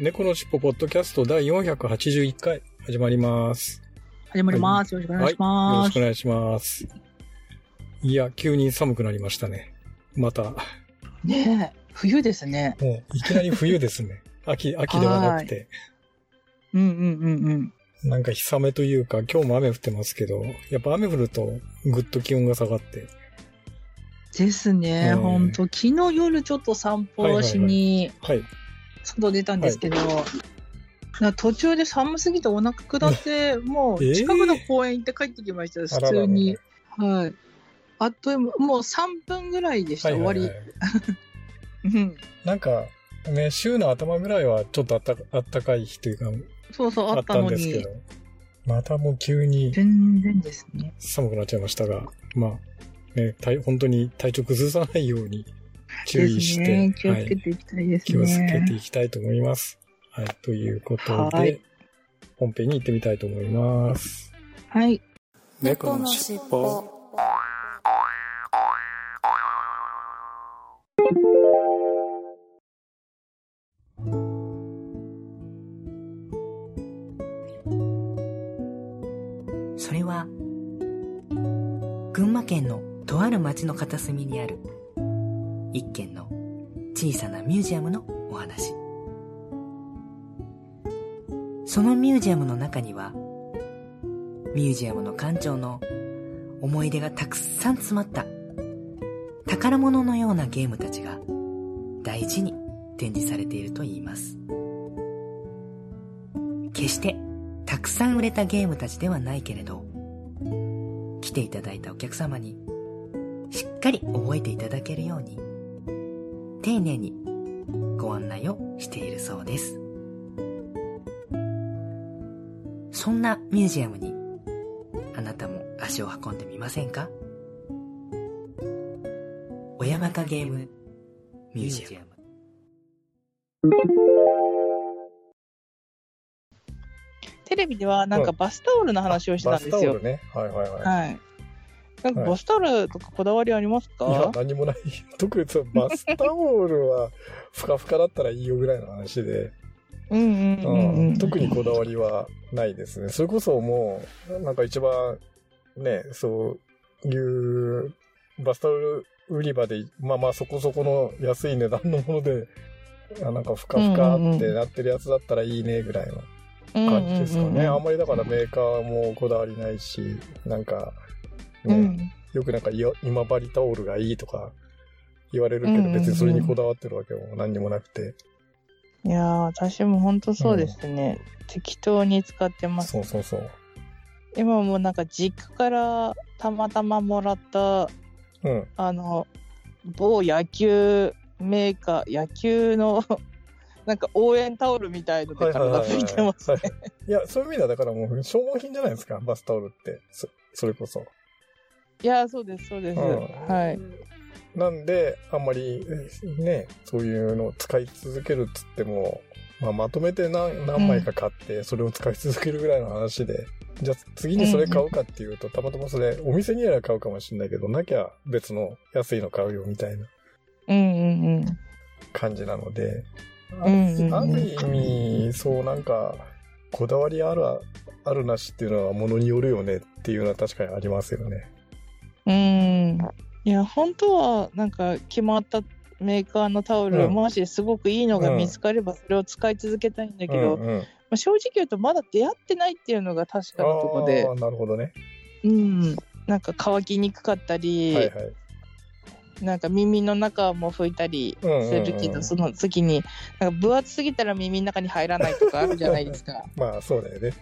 猫のしっぽポッドキャスト第481回始まります。始まります。よろしくお願いしはい。よます。ろしくお願いします。いや、急に寒くなりましたね。また、もねえ、冬ですね。ういきなり冬ですね。秋、秋ではなくて。うんうんうんうん。なんか日雨というか、今日も雨降ってますけど、やっぱ雨降るとぐっと気温が下がって。ですね、うんほんと。昨日夜ちょっと散歩しにはい。外出たんですけど、な途中で寒すぎてお腹下って、もうえー近くの公園行って帰ってきましたよ、あららら普通に。はい。あっという間、もう3分ぐらいでした、はいはいはい終わり。うん。なんか、ね、週の頭ぐらいはちょっとあったあったかい日というか、そうそう、ああったんですけど、、またもう急に全然ですね。寒くなっちゃいましたが、まあ、ね、体本当に体調崩さないように注意して、ね、気をはい、つけていきたいですね。気をつけていきたいと思います。はい、ということで、はい本編に行ってみたいと思います。はい。猫のしっぽそれは、群馬県のとある町の片隅にある、一軒の小さなミュージアムのお話。そのミュージアムの中には、ミュージアムの館長の思い出がたくさん詰まった、宝物のようなゲームたちが大事に展示されていると言います。決してたくさん売れたゲームたちではないけれど、来ていただいたお客様に、しっかり覚えていただけるように、丁寧にご案内をしているそうです。そんなミュージアムに、あなたも足を運んでみませんか？親バカゲームミュージアム。テレビではなんかバスタオルの話をしてたんですよバスタオル。ね。はいはいはい。はい。なんかバスタオルとかこだわりありますか、いや、何もない。特にそのバスタオルは、ふかふかだったらいいよぐらいの話で、うんうんうんううんん。特にこだわりはないですね。それこそもう、なんか一番、ね、そういう、バスタオル売り場で、まあまあそこそこの安い値段のもので、あなんかふかふかってなってるやつだったらいいねぐらいの感じですかね。あんまりだからメーカーもこだわりないし、なんか、ね、うんよくなんか今治タオルがいいとか言われるけど、うんうんうん別にそれにこだわってるわけも何にもなくて。いやー、私も本当そうですね。適当に使ってます。そうそうそう。今もなんか実家からたまたまもらった、うん。あの、某野球メーカー、野球の なんか応援タオルみたいので体拭いてますね。いや、そういう意味ではだからもう消耗品じゃないですか、バスタオルって。そそれこそ。いやー、そうです、そうです。うんはい。なんで、あんまりね、そういうのを使い続けるっつっても、まあ、まとめて何何枚か買って、それを使い続けるぐらいの話で、じゃあ次にそれ買うかっていうと、たまたまそれ、お店にあれば買うかもしれないけど、なきゃ別の安いの買うよみたいなうんうんうん。感じなので、ある意味、そうなんか、こだわりある、あるなしっていうのはものによるよねっていうのは確かにありますよね。うん。いや、本当は、なんか、決まったメーカーのタオル、うんもしすごくいいのが見つかれば、それを使い続けたいんだけど、うんうん、まあ、正直言うと、まだ出会ってないっていうのが確かなところでなるほどね。うん。なんか乾きにくかったり、はいはい。なんか耳の中も拭いたりするけど、うんうんうんその時に、なんか分厚すぎたら耳の中に入らないとかあるじゃないですか。まあ、そうだよね。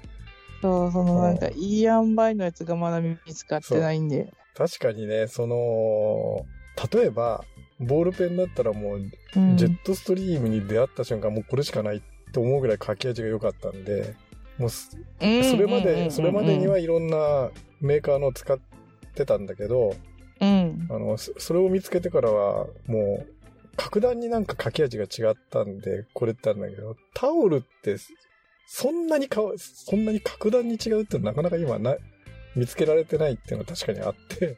そう、そのなんか、いい塩梅のやつがまだ見つかってないんで。確かにね、その、例えば、ボールペンだったらもう、うんジェットストリームに出会った瞬間もうこれしかないと思うぐらい書き味が良かったんで、もうそれまで、それまでにはいろんなメーカーの使ってたんだけど、うん。あの、そそれを見つけてからは、もう、格段になんか書き味が違ったんで、これってあるんだけど、タオルって、そんなにかわ、そんなに格段に違うってなかなか今な、見つけられてないっていうのは確かにあって、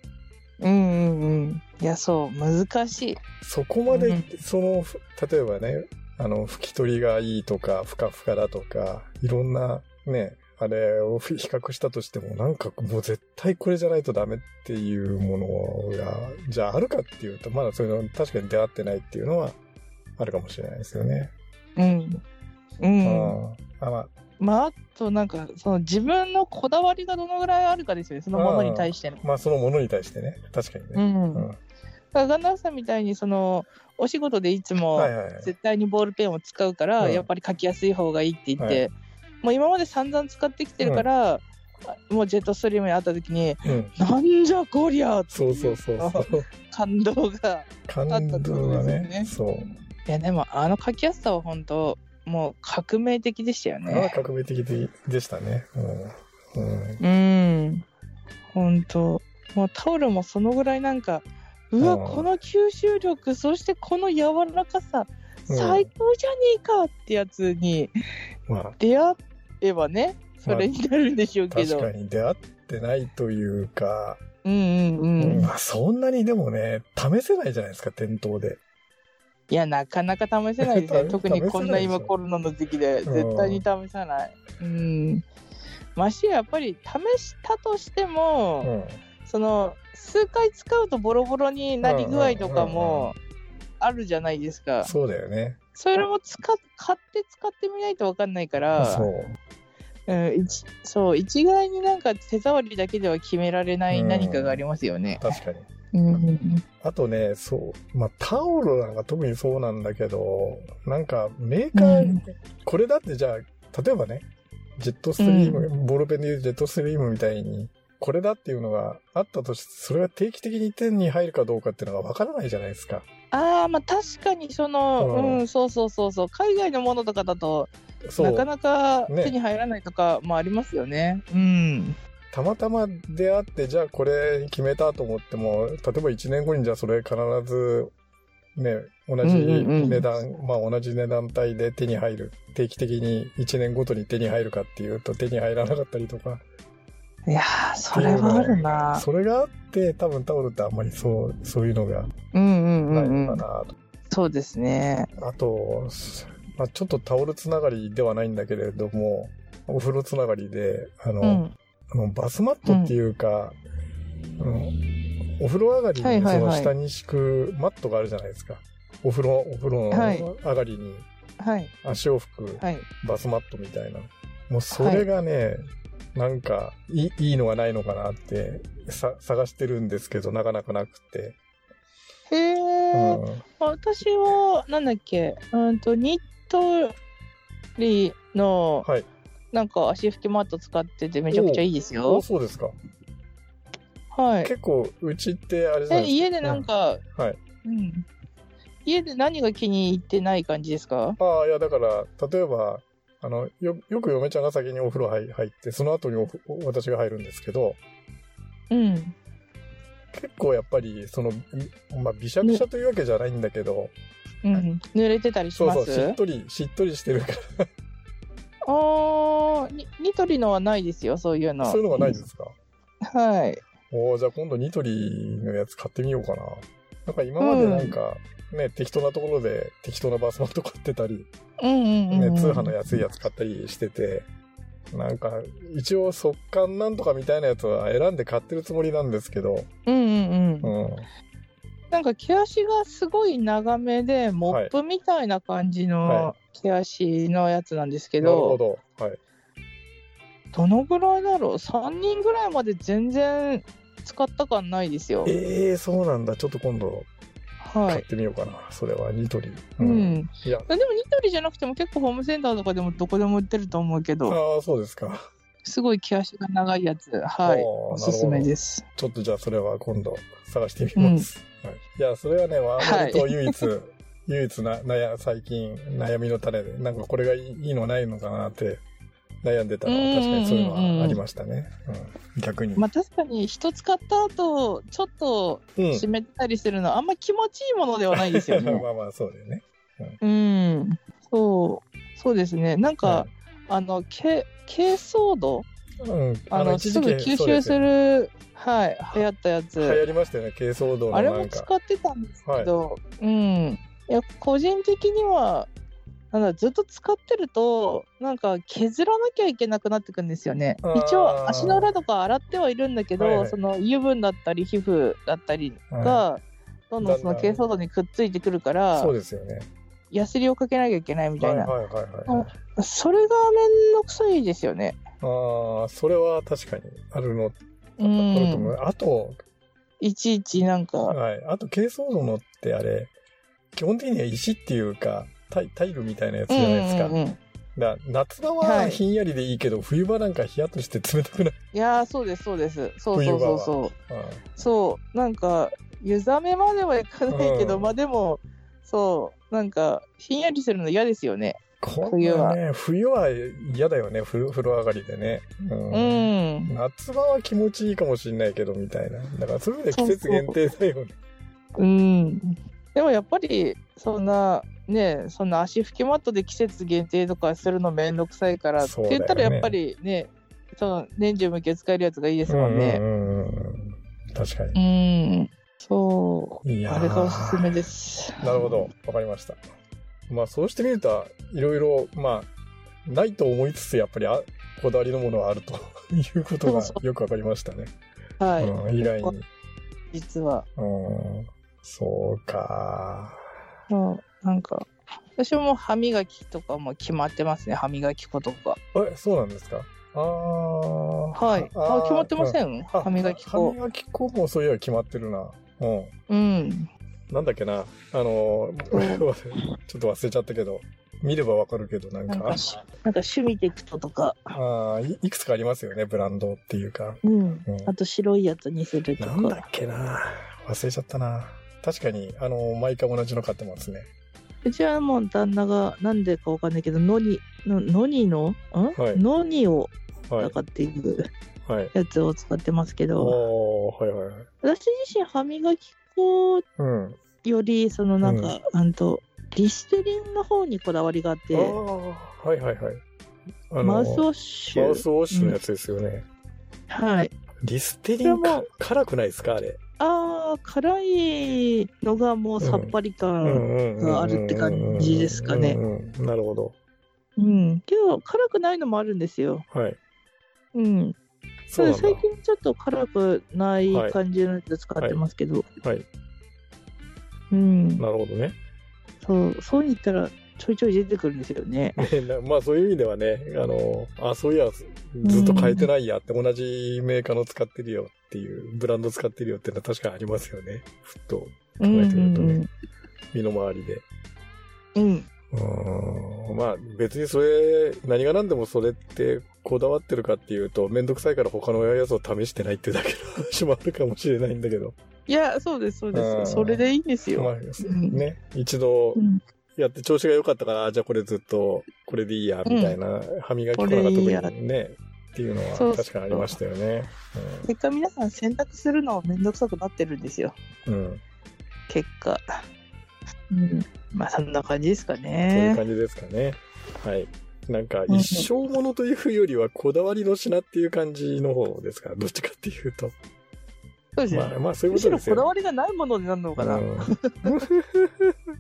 うんうんうん。いや、そう、難しい。そこまでうん、その、ふ例えばね、あの、拭き取りがいいとか、ふかふかだとか、いろんなね、あれを比較したとしても、なんかもう絶対これじゃないとダメっていうものが、じゃああるかっていうと、まだそういうの確かに出会ってないっていうのはあるかもしれないですよね。うん。う。うんん。あ、まあ、まあ、あとなんか、その自分のこだわりがどのぐらいあるかですよね、そのものに対しての。まあそのものに対してね。確かにうね。ん。だからガンダムさんみたいに、その、お仕事でいつもはいはいはい。絶対にボールペンを使うから、うんやっぱり書きやすい方がいいって言って、もう今まで散々使ってきてるから、あもうジェットストリームに会った時に、うん。なんじゃこりゃってそうそうそうそう。感動が。感あったってこと動がですよねね。そう。いや、でもあの書きやすさは本当、もう革命的でしたよね。革命的ででしたね。うん。うん。うん。本当もうタオルもそのぐらいなんか、うわ、うんこの吸収力、そしてこの柔らかさ、うん最高じゃねえかってやつにまあ、出会えばね、それになるんでしょうけど。確かに出会ってないというか、うんうんうん。まあそんなにでもね、試せないじゃないですか、店頭で。いや、なかなか試せないですね。試特にこんな今コロナの時期で、絶対に試さない。うん。ましてややっぱり試したとしても、うん。その、数回使うとボロボロになり具合とかもあるじゃないですか。そうだよね。それも使っ買って使ってみないと分かんないから、そう。うん、一そう一概になんか手触りだけでは決められない何かがありますよね。確かに。うんあとね、そう。まあタオルなんか特にそうなんだけど、なんかメーカー、うんこれだってじゃあ、例えばね、ジェットストリーム、ボールペンでいうジェットストリームみたいに、これだっていうのがあったとして、それが定期的に手に入るかどうかっていうのがわからないじゃないですか。ああまあ確かにその、ううんん、そうそうそうそう海外のものとかだと。なかなかね手に入らないとかもありますよね。うん。たまたま出会って、じゃあこれ決めたと思っても、例えば1年後にじゃあそれ必ず、ね、同じうんうんうん値段、まあ同じ値段帯で手に入る。定期的に1年ごとに手に入るかっていうと手に入らなかったりとか。いやーそれはあるな。それがあって、多分タオルってあんまりそう、そういうのがうんうんうないんうん。のかなと。そうですね。あと、まあちょっとタオルつながりではないんだけれども、お風呂つながりで、あの、うん。あのバスマットっていうか、あのお風呂上がりにその下に敷くマットがあるじゃないですか。お風呂、お風呂はいの上がりにはい足を拭くはい。バスマットみたいな。もうそれがね、なんかいいいいのがないのかなってさ探してるんですけど、なかなかなくて。へえ、うん私はなんだっけうんとニットリのはい。なんか足拭きマット使っててめちゃくちゃいいですおよ。そうですか。はい。結構、うちってあれじゃ家でなんか、うんはい。うん。家で何が気に入ってない感じですか？ああ、いや、だから、例えば、あの、よ、よく嫁ちゃんが先にお風呂入入って、その後におふ私が入るんですけど、うん。結構やっぱり、その、んまあ、びしゃびしゃというわけじゃないんだけど、うん。濡れてたりします？そうそう、しっとり、しっとりしてるから、あーニニトリのはないですよ、そういうの。そういうのがないですか？はい。おーじゃあ今度ニトリのやつ買ってみようかな。なんか今までなんか、ね、適当なところで適当なバスマット買ってたり、うんうんうん、うん。ね、通販の安いやつ買ったりしてて、なんか、一応速乾なんとかみたいなやつは選んで買ってるつもりなんですけど、うんうんうん。うん。なんか毛足がすごい長めで、モップみたいな感じはの毛足のやつなんですけなるど、ほど。はい。どのぐらいだろう ?3 人ぐらいまで全然使った感ないですよ。ええー、そうなんだ。ちょっと今度はい。買ってみようかな。それはニトリ。う。ん。いや、でもニトリじゃなくても結構ホームセンターとかでもどこでも売ってると思うけど、ああ、そうですか。すごい毛足が長いやつ、はい。おすすめです。ちょっとじゃあそれは今度探してみます。いや、それはね、ワーマルと唯一、唯一な、悩、最近悩みの種で、なんかこれがいいのないのかなって悩んでたのは確かにそういうのはありましたね。うん、逆に。まあ確かに人使った後、ちょっとうん。湿ったりするのはあんま気持ちいいものではないですよね。まあまあ、そうだよね。うん。そう。そうですね。なんか、はあの、け珪藻土いうん。あの、すぐ吸収する、はい、流行ったやつ。流行りましたよね、珪藻土のあれも。使ってたんですけど、うん。いや、個人的には、なんだ、ずっと使ってると、なんか削らなきゃいけなくなってくんですよね。一応、足の裏とか洗ってはいるんだけど、はいはいその油分だったり皮膚だったりが、どんどんその珪藻土にくっついてくるからそう、ですよね。ヤスリをかけなきゃいけないみたいな。はいはいはいはい。それがめんどくさいですよね。ああ、それは確かにあるの、うあると思ん。う。あと、いちいちなんか、はい。あと、珪藻土のってあれ、基本的には石っていうか、タイタイルみたいなやつじゃないですか。うんうんうんだ夏場ははいひんやりでいいけど、冬場なんかヒヤッとして冷たくない？いやー、そうです、そうです。そうそうそうそう。あそう、なんか、湯冷めまではいかないけど、うんまあでも、そう、なんか、ひんやりするの嫌ですよね。こ冬はね、冬は嫌だよね、風呂上がりでね。うんうん。夏場は気持ちいいかもしれないけど、みたいな。だから、そういう意味では季節限定だよね。うん。でもやっぱり、そんな、ね、そんな足拭きマットで季節限定とかするのめんどくさいから、って言ったらやっぱりね、その年中無休使えるやつがいいですもんね。うんうんうんうん確かうに。ん。そう。あれがおすすめです。なるほど。わかりました。まあ、そうしてみると、いろいろ、まあ、ないと思いつつ、やっぱりあ、こだわりのものはあるということがよくわかりましたね。はい。うん、意外に。実は。うん、そうか。そうなんか、私も歯磨きとかも決まってますね、歯磨き粉とか。え、そうなんですか？ああ。はい。あー決まってません？あ歯磨き歯粉。磨き粉もそういえば決まってるな。うん。うん。なんだっけな。あの、ちょっと忘れちゃったけど、見ればわかるけど、なんかなんか、しなんか趣味テクトとか、ああいいくつかありますよね、ブランドっていうか。うんうん。あと白いやつにするとなんだっか。けな。忘れちゃったな。確かに、あの、毎回同じの買ってますね。うちはもう旦那がなんでかわかんないけど、ノニ、のノニの、ん、はいノニを、はいなん。かっていうはい。やつを使ってますけど、はいはいはい。私自身歯磨き粉うん。より、そのなんか、あんと、リステリンの方にこだわりがあって、はいはいはい。マウスウォッシュ。マウスウォッシュのやつですよね。はい。リステリンか辛くないですかあれ？ああ、辛いのがもうさっぱり感。があるって感じですかねうんうんなるほど。うん。けど、辛くないのもあるんですよ。はい。うん。最近ちょっと辛くないはい感じのやつ使ってますけど。はい。うん。なるほどね。そう、そう言ったらちょいちょい出てくるんですよね。ねなまあそういう意味ではね、あの、あ、そういや、ずっと変えてないやって、同じメーカーの使ってるよっていう、ブランド使ってるよっていうのは確かにありますよね。ふっと考うんえてみるとね、うん身の回りで。うん。うーんまあ別にそれ、何が何でもそれってこだわってるかっていうと、めんどくさいから他のやつを試してないっていうだけの話もあるかもしれないんだけど。いや、そうです、そうでうんす。それでいいんですまあよ。ね、一度うん。やって調子が良かったから、あじゃあこれずっとこれでいいや、みたいな、歯磨き粉なんか特にね、っていうのは確かにありましたよね。結果皆さん選択するのめんどくさくなってるんですよ。うん。うん。結果。うん。まあそんな感じですかそういうね。感じですかね。はい。なんか、一生ものというよりは、こだわりの品っていう感じの方ですか？ら、どっちかっていうと。そうですね。まあ、まあ、そういうことですよ、こだわりがないものになるのかな。うん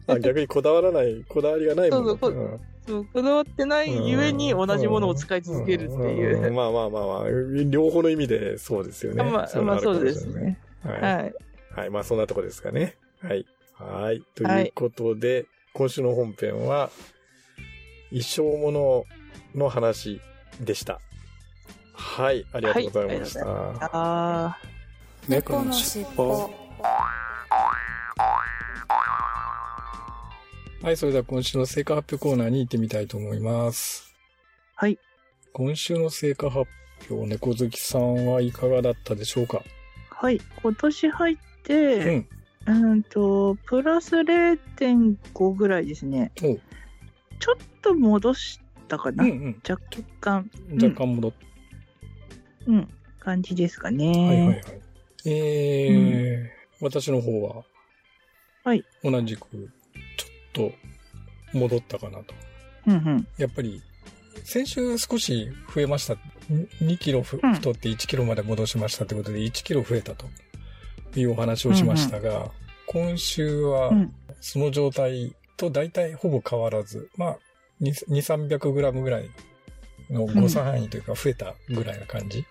あ逆にこだわらない、こだわりがないもの。そうそうこだわってないゆえに同じものを使い続けるっていんんう。まあまあまあまあ、両方の意味でそうですよね。まあ、まあそうですね。は。はいい。はい。まあそんなとこですかね。はい。はい。ということで、今週の本編は、一生ものの話でした。はい。ありがとうございました。ああ。猫のしっぽはい、それでは今週の成果発表コーナーに行ってみたいと思います。はい。今週の成果発表、猫好きさんはいかがだったでしょうか？はい。今年入っうて、ん。うんと、プラス0.5ぐらいですね。ちょっと戻したかな、うんうん。若干、若干戻っうん、感じですかね。はいはいはい。えー私の方は、はい。同じく、ちょっと戻ったかなと。うんうん。やっぱり、先週少し増えました。2キロふうん太って1キロまで戻しましたということで、1キロ増えたというお話をしましたが、今週はうんその状態と大体ほぼ変わらず、まあ、2、300グラムぐらいの誤差範囲というか増えたぐらいな感じ。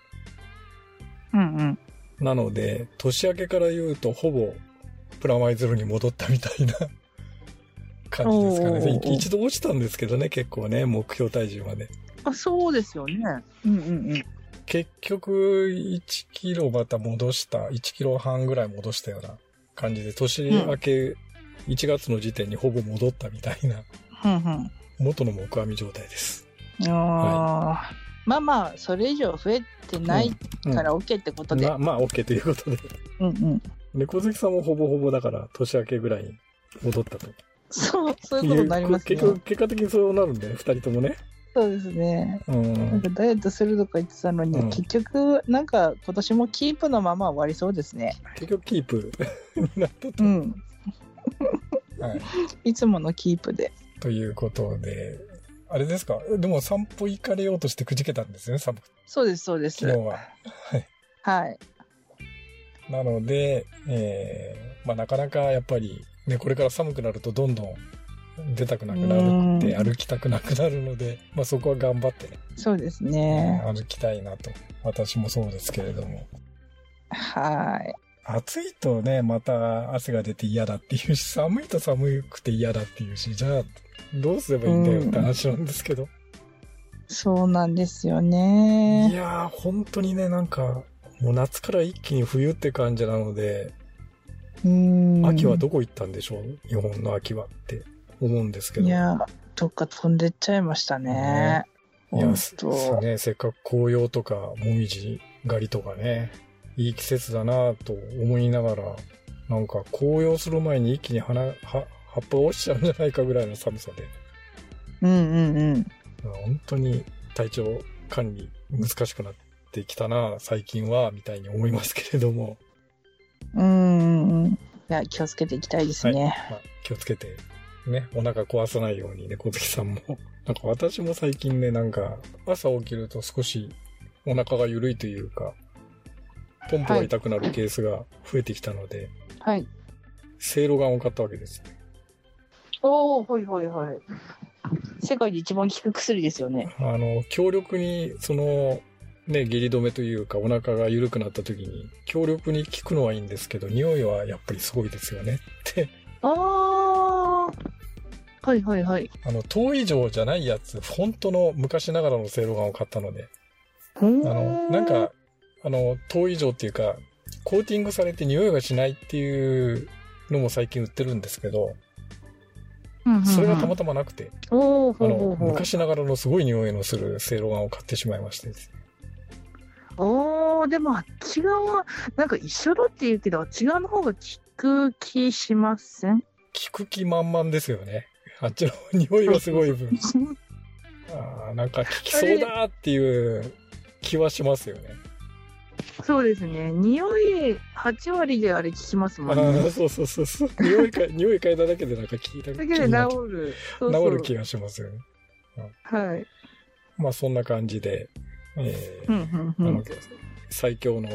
うんうん。なので、年明けから言うとほぼプラマイゼロに戻ったみたいな 感じですかね。一度落ちたんですけどね、結構ね、目標体重まで。あ、そうですよね。うんうんうん。結局、1キロまた戻した、1キロ半ぐらい戻したような感じで、年明け1月の時点にほぼ戻ったみたいな、うん元の木阿弥状態です。うん。ああ、まあまあ、それ以上増えてないうんから OK ってことで。まあ、まあ、OK ということで。うんうん。猫好きさんもほぼほぼだから、年明けぐらいに戻ったと。そう、そういうことになりますね結。局、結果的にそうなるんで、ね、二人ともね。そうですね。うなんん。かダイエットするとか言ってたのに、うん結局、なんか今年もキープのまま終わりそうですね。結局、キープ？に なったと。うん。はい。いつものキープで。ということで、あれですか？でも散歩行かれようとしてくじけたんですよね、寒くそうです、そうです。昨日は。はい。なので、えーまあなかなかやっぱりね、これから寒くなるとどんどん出たくなくなるってうん歩きたくなくなるので、まあそこは頑張ってね、そうですね。歩きたいなと。私もそうですけれども。はい。暑いとね、また汗が出て嫌だっていうし、寒いと寒くて嫌だっていうし、じゃあどうすればいいんだよって話なんですけど。そうなんですよいね。やー、本当にね、なんか、もう夏から一気に冬って感じなので、うん。秋はどこ行ったんでしょう？日本の秋はって思うんですけど。いや、どっか飛んでっちゃいましたね。いや、本す当。ね、せっかく紅葉とか、もみじ狩りとかね、いい季節だなと思いながら、なんか紅葉する前に一気に花、は葉っぱ落ちちゃうんじゃないかぐらいの寒さで、うんうんうん。本当に体調管理難しくなってきたな、最近は、みたいに思いますけれども、うんうんうん。いや、気をつけていきたいですね。まあ、気をつけて、ね、お腹壊さないようにね、小月さんも。なんか私も最近ね、なんか、朝起きると少しお腹が緩いというか、ポンプが痛くなるケースが増えてきたので、はい。せいろがんを買ったわけです。おお、はいはいはい。世界で一番効く薬ですよね。あの、強力に、その、ね、下痢止めというか、お腹が緩くなった時に、強力に効くのはいいんですけど、匂いはやっぱりすごいですよねって。ああ。はいはいはい。あの、糖以上じゃないやつ、本当の昔ながらのせいろがんを買ったので、ああの、なんか、あの、糖以上っていうか、コーティングされて匂いがしないっていうのも最近売ってるんですけど、それがたまたまなくて、あの。昔ながらのすごい匂いのするせいろがんを買ってしまいましてですねおお、でもあっち側、なんか一緒だって言うけど、あっち側の方が効く気しません？聞く気満々ですよね。あっちの匂いがすごい分。あーなんか効きそうだっていう気はしますよね。そうですね。匂い8割であれ効きますあもんね。ーそうそうそうそう。匂いか、匂い嗅いだだけでなんか聞いただけで治る。そうそう治る気がしますよね。はい。まあそんな感じで、えーうんうんあの最強の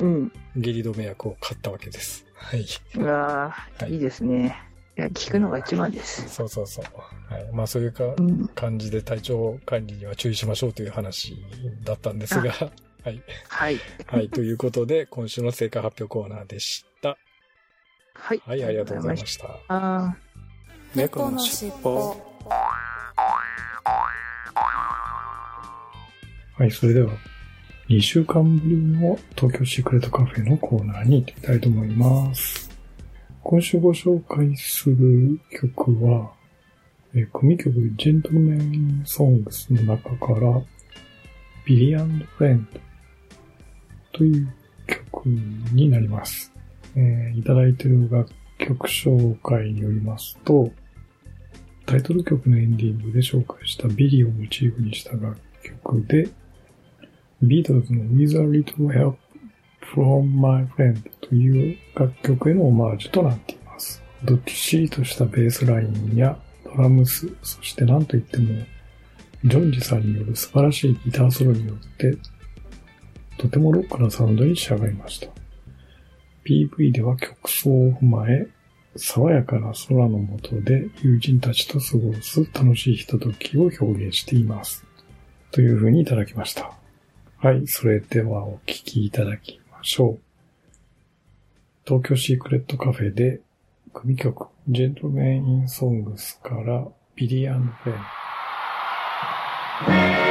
うん。うん。下痢止め薬を買ったわけです。はい。うわはいーいいですね。いや、効くのが一番です。そうそうそう。はい。まあそういうかうん。感じで体調管理には注意しましょうという話だったんですが、はい。はい。はい。ということで、今週の成果発表コーナーでした。はい。はい、ありがとうございましした。た。あ猫のしっぽはい、それでは、2週間ぶりの東京シークレットカフェのコーナーに行ってみたいと思います。今週ご紹介する曲は、えー組曲ジェントルメンソングスの中から、ビリーフレンドという曲になります。えーいただいている楽曲紹介によりますと、タイトル曲のエンディングで紹介したビリをモチーフにした楽曲で、ビートルズの With a Little Help from My Friend という楽曲へのオマージュとなっています。どっしりとしたベースラインやドラムス、そして何といっても、ジョンジさんによる素晴らしいギターソロによって、とてもロックなサウンドに仕上がりました。PV では曲奏を踏まえ、爽やかな空の下で友人たちと過ごす楽しいひとときを表現しています。という風にいただきました。はい、それではお聴きいただきショー。東京シークレットカフェで、組曲、ジェントルメン・イン・ソングスから、ビリー・アン・フェン。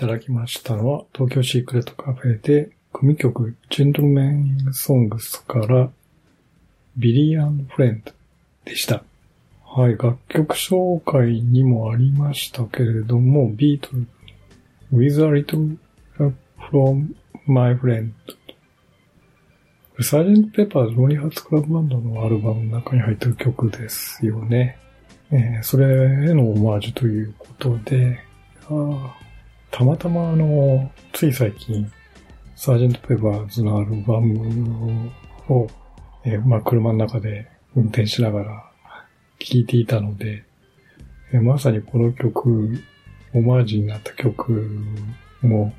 ただきましたのは、東京シークレットカフェで、組曲、ジェントルメンソングスから、ビリーフレンドでした。はい。楽曲紹介にもありましたけれども、ビートル、With a Little Help from My Friend サージェント・ペッパーズ・ロニーハーツ・クラブバンドのアルバムの中に入ってる曲ですよね。えーそれへのオマージュということで、あーたまたまあの、つい最近、サージェント・ペーパーズのアルバムを、えまあ、車の中で運転しながら聴いていたので、えまさにこの曲、オマージュになった曲も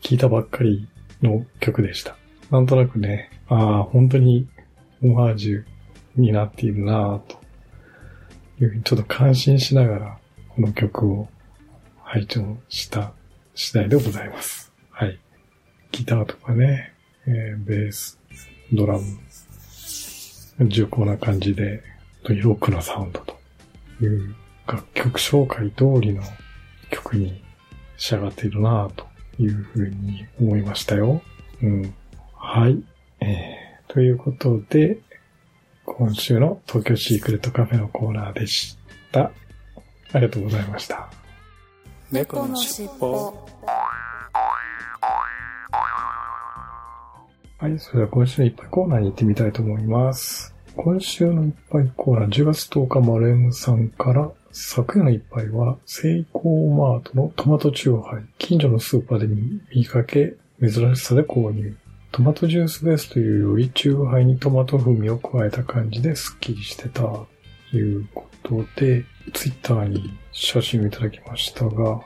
聴いたばっかりの曲でした。なんとなくね、ああ、本当にオマージュになっているなぁとちょっと感心しながらこの曲を拝聴した次第でございます。はい。ギターとかね、えーベース、ドラム、重厚な感じで、ロックなサウンドという楽曲紹介通りの曲に仕上がっているなぁというふうに思いましたよ。うん。はい。えー、ということで、今週の東京シークレットカフェのコーナーでした。ありがとうございました。猫のしっぽはい、それでは今週のいっぱいコーナーに行ってみたいと思います。今週のいっぱいコーナー、10月10日、マルエムさんから、昨夜の一杯は、セイコーマートのトマトチューハイ。近所のスーパーで見かけ、珍しさで購入。トマトジュースベースというより、チューハイにトマト風味を加えた感じですっきりしてた。ということで、ツイッターに写真をいただきましたが、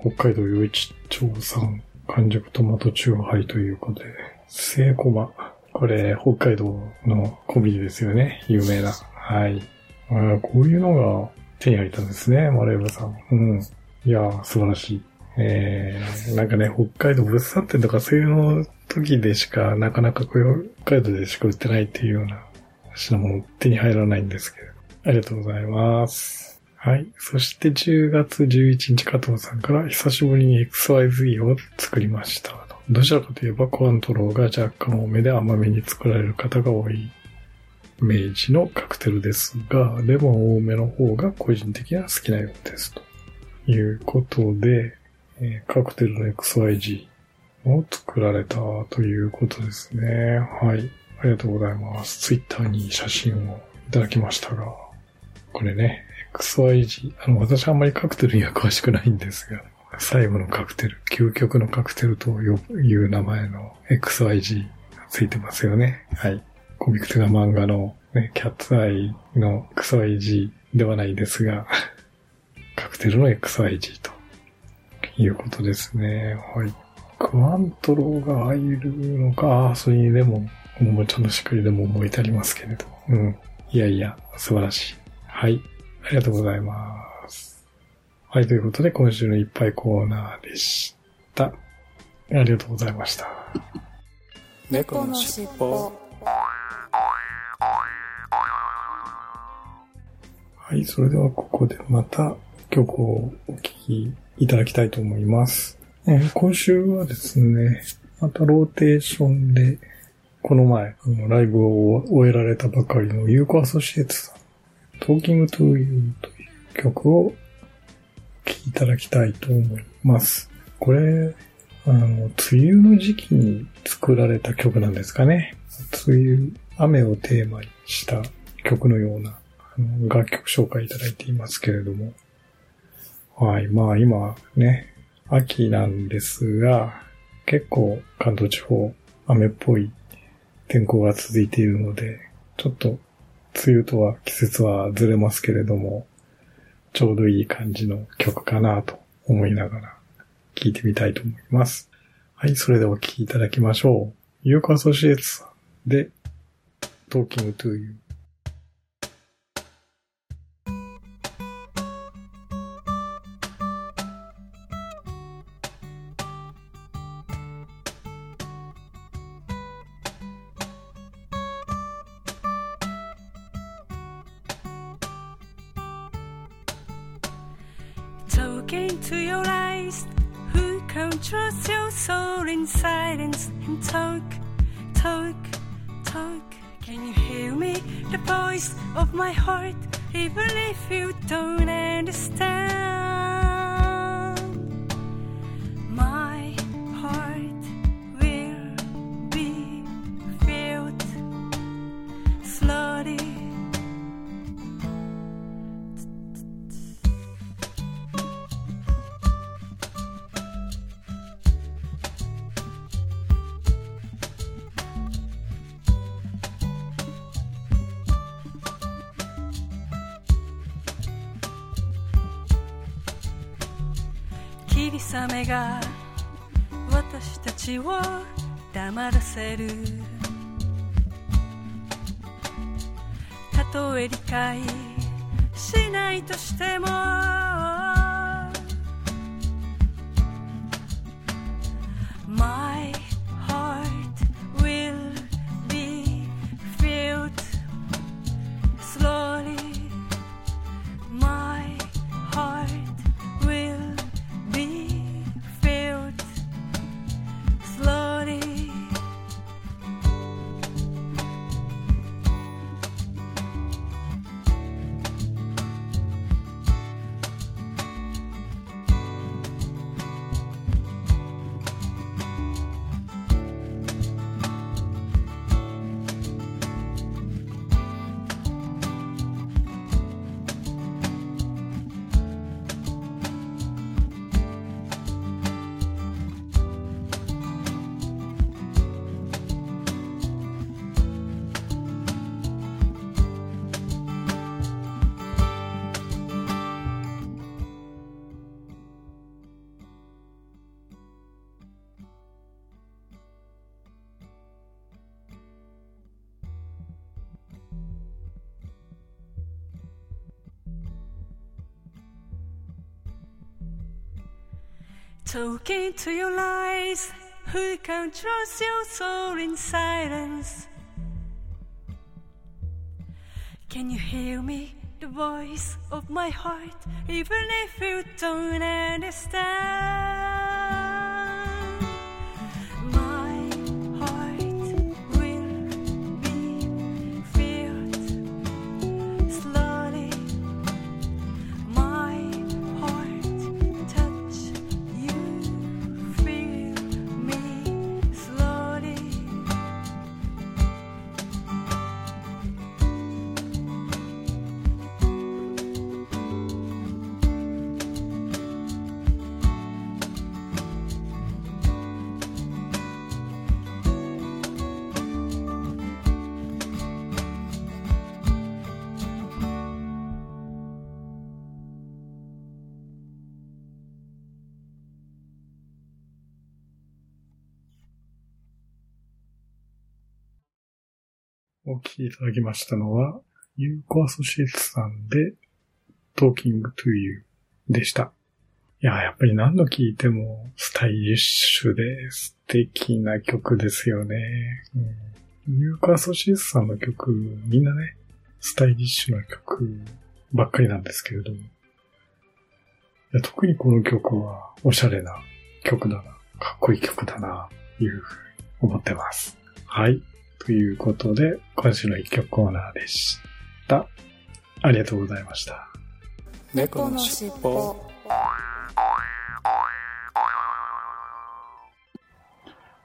北海道余市町産完熟トマトチューハイということで、セイコマ。これ、北海道のコンビニですよね。有名な。はい。あこういうのが手に入ったんですね、マレーバさん。うん。いやー、素晴らしい。えー、なんかね、北海道物産展とかそういうの時でしか、なかなかこういう北海道でしか売ってないっていうような品物手に入らないんですけど。ありがとうございます。はい。そして10月11日加藤さんから久しぶりに XYZ を作りました。どちらかといえばコアントローが若干多めで甘めに作られる方が多いイメージのカクテルですが、レモン多めの方が個人的には好きなようです。ということで、えーカクテルの XYG を作られたということですね。はい。ありがとうございます。ツイッターに写真をいただきましたが、これね、XYG、あの、私あんまりカクテルには詳しくないんですが、最後のカクテル、究極のカクテルという名前の XYG がついてますよね。はい。コミックスが漫画の、ね、キャッツアイの XYG ではないですが、カクテルの XYG ということですね。はい。クワントローが入るのか、あ、それにレモン、もうちゃんとしっかりレモンも置いてありますけれど。うん。いやいや、素晴らしい。はい。ありがとうございます。はい、ということで今週のいっぱいコーナーでした。ありがとうございました。猫のしっぽはい、それではここでまた曲をお聴きいただきたいと思います。えー今週はですね、またローテーションで、この前、あのライブを終えられたばかりのユーコアソシエイツさん、Talking to You という曲を聴きいただきたいと思います。これ、あの、梅雨の時期に作られた曲なんですかね。梅雨、雨をテーマにした曲のようなあの楽曲紹介いただいていますけれども。はい。まあ今ね、秋なんですが、結構関東地方雨っぽい天候が続いているので、ちょっと梅雨とは季節はずれますけれども、ちょうどいい感じの曲かなと思いながら聴いてみたいと思います。はい。それではお聴きいただきましょう。ユーコアソシエツで、Talking to You。Soul in silence and talk, talk, talk. Can you hear me? The voice of my heart, even if you don't understand. が私たちを黙らせる」「たとえ理解しないとしても」Talking to your lies, who can trust your soul in silence? Can you hear me, the voice of my heart, even if you don't understand? お聞きいただきましたのは、ユーコアソシエツさんで、Talking to You でした。いや、やっぱり何度聴いてもスタイリッシュで素敵な曲ですよね。うん、ユーコアソシエツさんの曲、みんなね、スタイリッシュな曲ばっかりなんですけれども。いや特にこの曲はおしゃれな曲だな、かっこいい曲だな、いうふうに思ってます。はい。ということで、今週の一曲コーナーでした。ありがとうございました。猫のしっぽ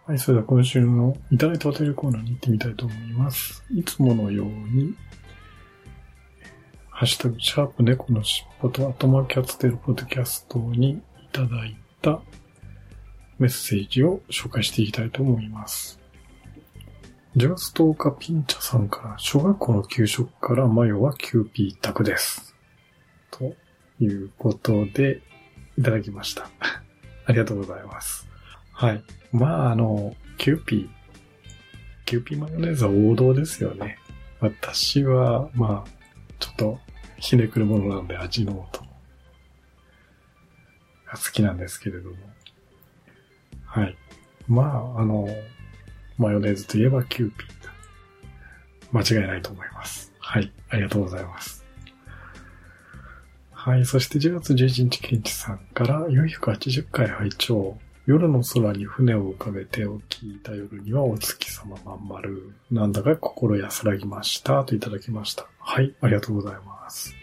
はい、それでは今週のいただいたお便りコーナーに行ってみたいと思います。いつものように、ハッシュタグ、シャープ猫のしっぽとアトマキャツテルポッドキャストにいいただいたメッセージを紹介していきたいと思います。10月10日ピンチャさんから、小学校の給食からマヨはキューピー一択です。ということで、いただきました。ありがとうございます。はい。まあ、あの、キューピー、キューピーマヨネーズは王道ですよね。私は、まあ、ちょっと、ひねくれ者なので味の素が好きなんですけれども。はい。まあ、あの、マヨネーズといえばキューピー。間違いないと思います。はい。ありがとうございます。はい。そして10月11日、ケンチさんから480回拝聴夜の空に船を浮かべてを聞いた夜にはお月様まん丸。なんだか心安らぎました。といただきました。はい。ありがとうございます。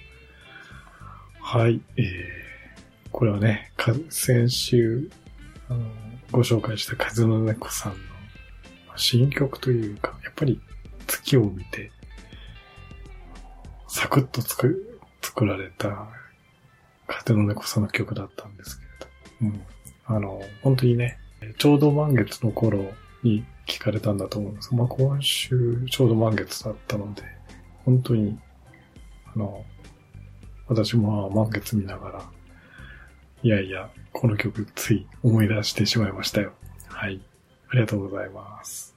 はい。えー、これはね、先週、あの、ご紹介した風の猫さんの新曲というか、やっぱり月を見て、サクッと作作られた風の猫さんの曲だったんですけれど、うん。あの、本当にね、ちょうど満月の頃に聞かれたんだと思うんですまあ今週ちょうど満月だったので、本当に、あの、私も満月見ながら、いやいや、この曲つい思い出してしまいましたよ。はい。ありがとうございます。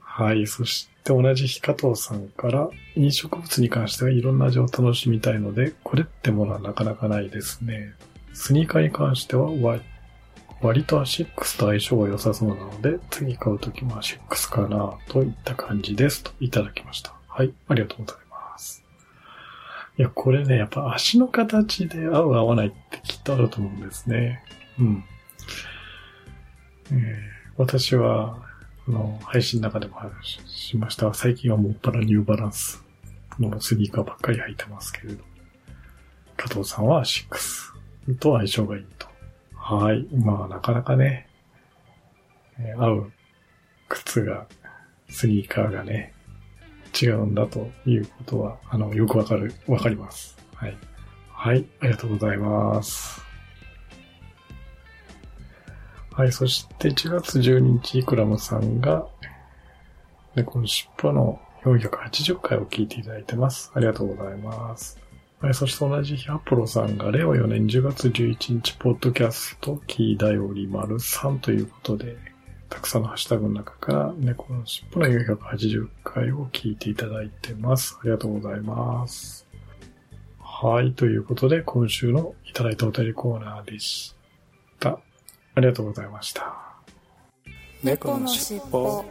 はい。そして同じ日加藤さんから、飲食物に関してはいろんな味を楽しみたいので、これってものはなかなかないですね。スニーカーに関しては割とアシックスと相性が良さそうなので、次買うときもアシックスかなといった感じですといただきました。はい、ありがとうございます。いや、これね、やっぱ足の形で合う合わないってきっとあると思うんですね。うん。えー私は、あの、配信の中でも話しましたが、最近はもっぱらニューバランスのスニーカーばっかり履いてますけれど、加藤さんはシックスと相性がいいと。はい。まあ、なかなかね、えー合う靴が、スニーカーがね、違うんだということは、あの、よくわかる、わかります。はい。はい。ありがとうございます。はい。そして、1月12日、クラムさんが、猫の尻尾の480回を聞いていただいてます。ありがとうございます。はい、そして同じ日、アポロさんが、令和4年10月11日、ポッドキャスト、キーだより丸3ということで、たくさんのハッシュタグの中から、猫の尻尾の480回を聞いていただいてます。ありがとうございます。はい、ということで、今週のいただいたお便りコーナーでした。ありがとうございました。猫のしっぽ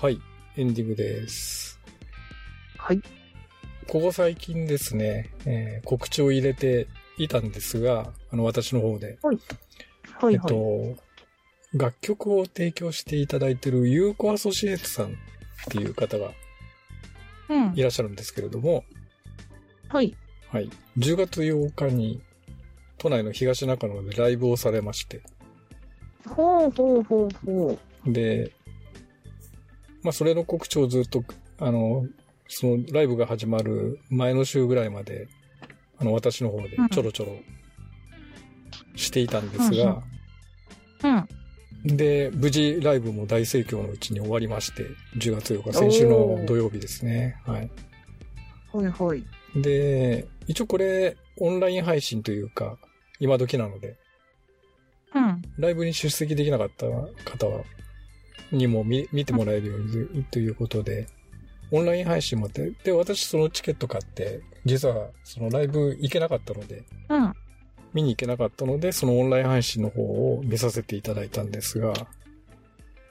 はい、エンディングです。はい。ここ最近ですね、えー告知を入れていたんですが、あの、私の方で、はいえっはい。と、楽曲を提供していただいているユーコアソシエイトさんっていう方がうん。いらっしゃるんですけれども、はい。はい。10月8日に都内の東中野でライブをされまして、ほうほうほうほう。で、まあ、それの告知をずっと、あの、そのライブが始まる前の週ぐらいまで、あの、私の方でちょろちょろしていたんですが、うん。で、無事ライブも大盛況のうちに終わりまして、10月8日、先週の土曜日ですね。はい。はいはい。で、一応これ、オンライン配信というか、今時なので、うん。ライブに出席できなかった方は、にも見見てもらえるようにということで、オンライン配信もあって、で、私そのチケット買って、実はそのライブ行けなかったので、うん。見に行けなかったので、そのオンライン配信の方を見させていただいたんですが、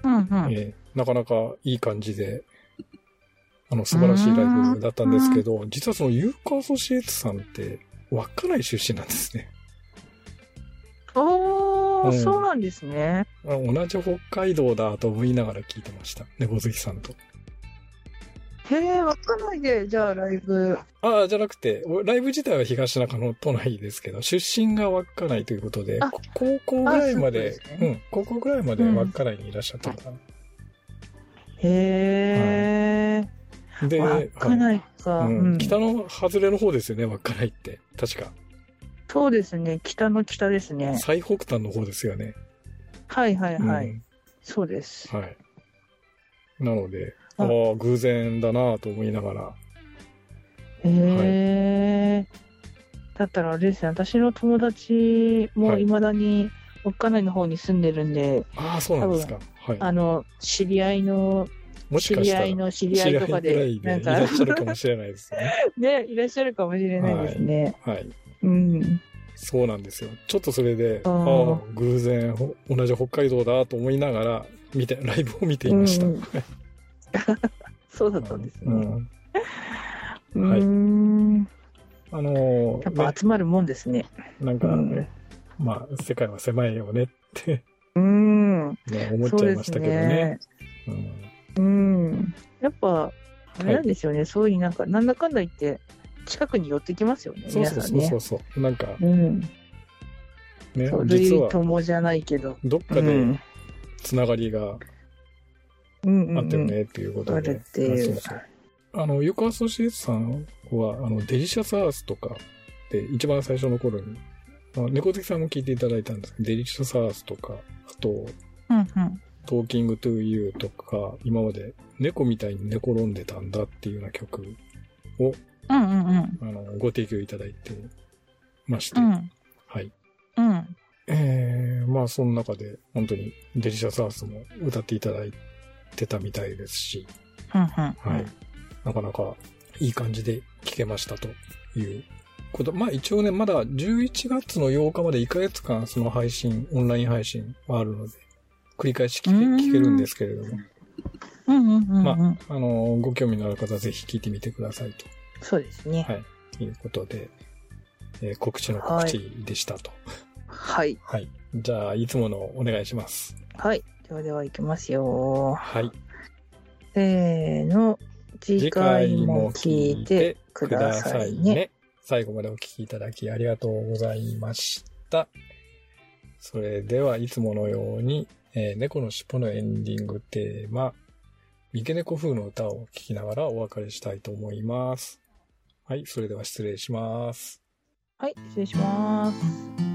うん。うん。えーなかなかいい感じで、あの、素晴らしいライブだったんですけど、実はそのユーカアソシエイトさんって、稚内出身なんですね。おー、うんそうなんですね。あ同じ北海道だと思いながら聞いてました。猫好きさんと。へえ、わかんないで、じゃあライブ。ああ、じゃなくて、おライブ自体は東中野都内ですけど、出身が稚内ということで高校ぐらいまで、ねうん、高校ぐらいまでうん稚内にいらっしゃったのかな。へえ。で、わかんないか。はいうんうん、北の外れの方ですよね、稚内って。確か。そうですね。北の北ですね。最北端の方ですよね。はいはいはい。うんそうです。はい。なので、あああ、偶然だなと思いながら。へえ。だったらあれですね。私の友達もはい未だに稚内の方に住んでるんで、ああ、そうなんですか。はい。あの、知り合いの、もしかしたら、知り合いの知り合いとかで、ないんからっしゃるかもしれないですね。ね、いらっしゃるかもしれないですね。はい。うん。そうなんですよ。ちょっとそれで、ああ偶然、ほ同じ北海道だと思いながら、見て、ライブを見ていました。うん そうだったんですね。うん。うはいーん。あのーやっぱ集まるもんですね。ねなんか、うんまあ、世界は狭いよねって、うん。ね、思っちゃいましたけどねね。。うんうん。やっぱ、あれなんですよね。そういうなんか、なんだかんだ言って、近くに寄ってきますよね。そうそうそう。そうそう。なんか、うん。ねそう、実友じゃないけど。どっかでうん。つながりがうんうんうんあったよねっていうことで。あるっていうあそうそうあの、ユカアソシエイトさんは、あの、 Delicious Earth とかで、一番最初の頃に、あ猫好きさんも聞いていただいたんですけど、 Delicious Earth とか、あと、うんうん。 Talking to You とか、今まで猫みたいに寝転んでたんだっていうような曲を、うんうんうん。あの、ご提供いただいてまして、うん。はい。うん。えー、まあ、その中で、本当にデリシャスアースも歌っていただいてたみたいですし、うんうん。はい。なかなかいい感じで聴けましたということ、まあ一応ね、まだ11月の8日まで1ヶ月間その配信、オンライン配信はあるので、繰り返し聞けうん聞けるんですけれども、うんうんうんうん。まあ、あの、ご興味のある方はぜひ聞いてみてくださいと。そうですね。はい。いうことで、えー告知の告知でしたと。はい。はい。じゃあ、いつものお願いします。はい。ではでは行きますよ。はい。せーの。次回も聞いてくださいね。最後までお聞きいただきありがとうございました。それでは、いつものように、えー猫の尻尾のエンディングテーマ、三毛猫風の歌を聴きながらお別れしたいと思います。はい、それでは失礼します。はい。失礼します。